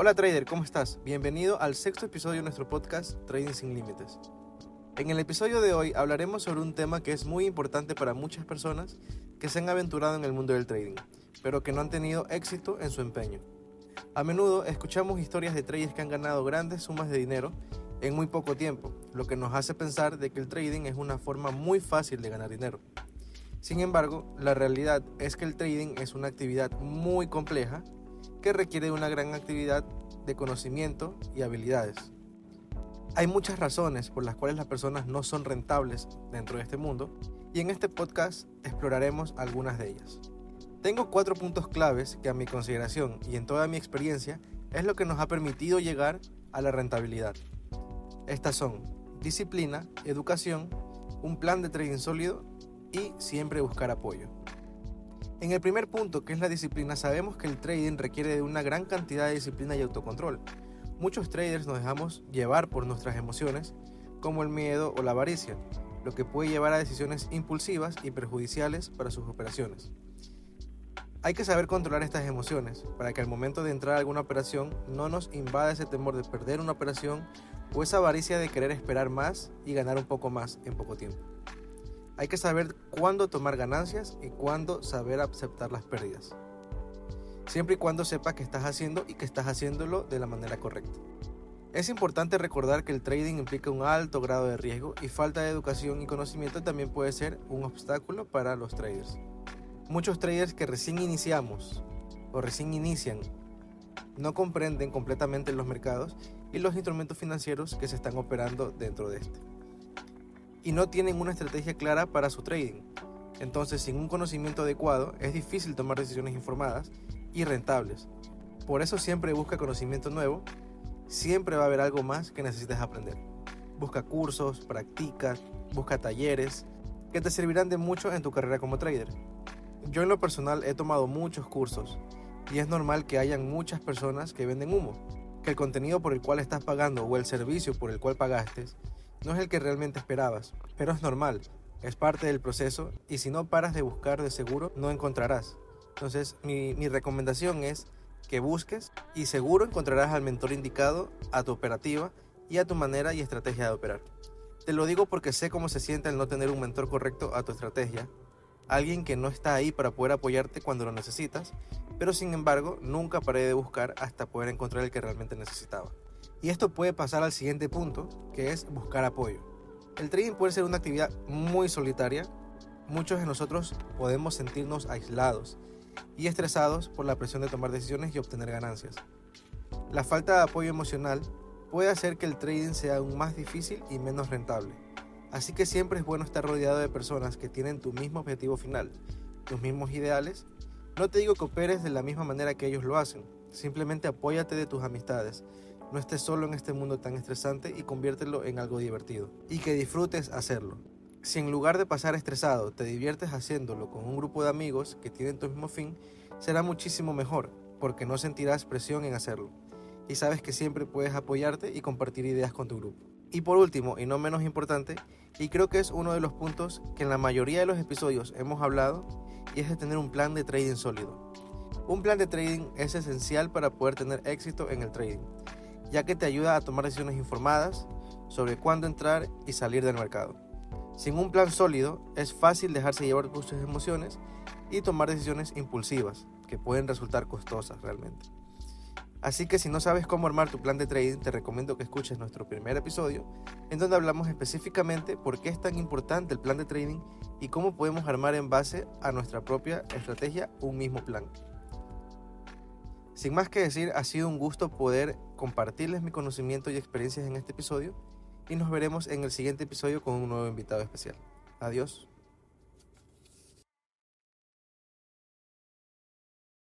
Hola trader, ¿cómo estás? Bienvenido al sexto episodio de nuestro podcast Trading sin Límites. En el episodio de hoy hablaremos sobre un tema que es muy importante para muchas personas que se han aventurado en el mundo del trading, pero que no han tenido éxito en su empeño. A menudo escuchamos historias de traders que han ganado grandes sumas de dinero en muy poco tiempo, lo que nos hace pensar de que el trading es una forma muy fácil de ganar dinero. Sin embargo, la realidad es que el trading es una actividad muy compleja que requiere una gran actividad de conocimiento y habilidades. Hay muchas razones por las cuales las personas no son rentables dentro de este mundo y en este podcast exploraremos algunas de ellas. Tengo cuatro puntos claves que a mi consideración y en toda mi experiencia es lo que nos ha permitido llegar a la rentabilidad. Estas son disciplina, educación, un plan de trading sólido y siempre buscar apoyo. En el primer punto, que es la disciplina, sabemos que el trading requiere de una gran cantidad de disciplina y autocontrol. Muchos traders nos dejamos llevar por nuestras emociones, como el miedo o la avaricia, lo que puede llevar a decisiones impulsivas y perjudiciales para sus operaciones. Hay que saber controlar estas emociones para que al momento de entrar a alguna operación no nos invada ese temor de perder una operación o esa avaricia de querer esperar más y ganar un poco más en poco tiempo. Hay que saber cuándo tomar ganancias y cuándo saber aceptar las pérdidas. Siempre y cuando sepas que estás haciendo y que estás haciéndolo de la manera correcta. Es importante recordar que el trading implica un alto grado de riesgo y falta de educación y conocimiento también puede ser un obstáculo para los traders. Muchos traders que recién iniciamos o recién inician no comprenden completamente los mercados y los instrumentos financieros que se están operando dentro de este y no tienen una estrategia clara para su trading. Entonces, sin un conocimiento adecuado, es difícil tomar decisiones informadas y rentables. Por eso siempre busca conocimiento nuevo, siempre va a haber algo más que necesites aprender. Busca cursos, practica, busca talleres que te servirán de mucho en tu carrera como trader. Yo en lo personal he tomado muchos cursos y es normal que hayan muchas personas que venden humo, que el contenido por el cual estás pagando o el servicio por el cual pagaste no es el que realmente esperabas, pero es normal, es parte del proceso y si no paras de buscar de seguro no encontrarás. Entonces mi, mi recomendación es que busques y seguro encontrarás al mentor indicado a tu operativa y a tu manera y estrategia de operar. Te lo digo porque sé cómo se siente el no tener un mentor correcto a tu estrategia, alguien que no está ahí para poder apoyarte cuando lo necesitas, pero sin embargo nunca paré de buscar hasta poder encontrar el que realmente necesitaba. Y esto puede pasar al siguiente punto, que es buscar apoyo. El trading puede ser una actividad muy solitaria. Muchos de nosotros podemos sentirnos aislados y estresados por la presión de tomar decisiones y obtener ganancias. La falta de apoyo emocional puede hacer que el trading sea aún más difícil y menos rentable. Así que siempre es bueno estar rodeado de personas que tienen tu mismo objetivo final, tus mismos ideales. No te digo que operes de la misma manera que ellos lo hacen, simplemente apóyate de tus amistades no estés solo en este mundo tan estresante y conviértelo en algo divertido. Y que disfrutes hacerlo. Si en lugar de pasar estresado te diviertes haciéndolo con un grupo de amigos que tienen tu mismo fin, será muchísimo mejor, porque no sentirás presión en hacerlo. Y sabes que siempre puedes apoyarte y compartir ideas con tu grupo. Y por último, y no menos importante, y creo que es uno de los puntos que en la mayoría de los episodios hemos hablado, es de tener un plan de trading sólido. Un plan de trading es esencial para poder tener éxito en el trading ya que te ayuda a tomar decisiones informadas sobre cuándo entrar y salir del mercado. Sin un plan sólido, es fácil dejarse llevar por sus emociones y tomar decisiones impulsivas, que pueden resultar costosas realmente. Así que si no sabes cómo armar tu plan de trading, te recomiendo que escuches nuestro primer episodio, en donde hablamos específicamente por qué es tan importante el plan de trading y cómo podemos armar en base a nuestra propia estrategia un mismo plan. Sin más que decir, ha sido un gusto poder compartirles mi conocimiento y experiencias en este episodio y nos veremos en el siguiente episodio con un nuevo invitado especial. Adiós.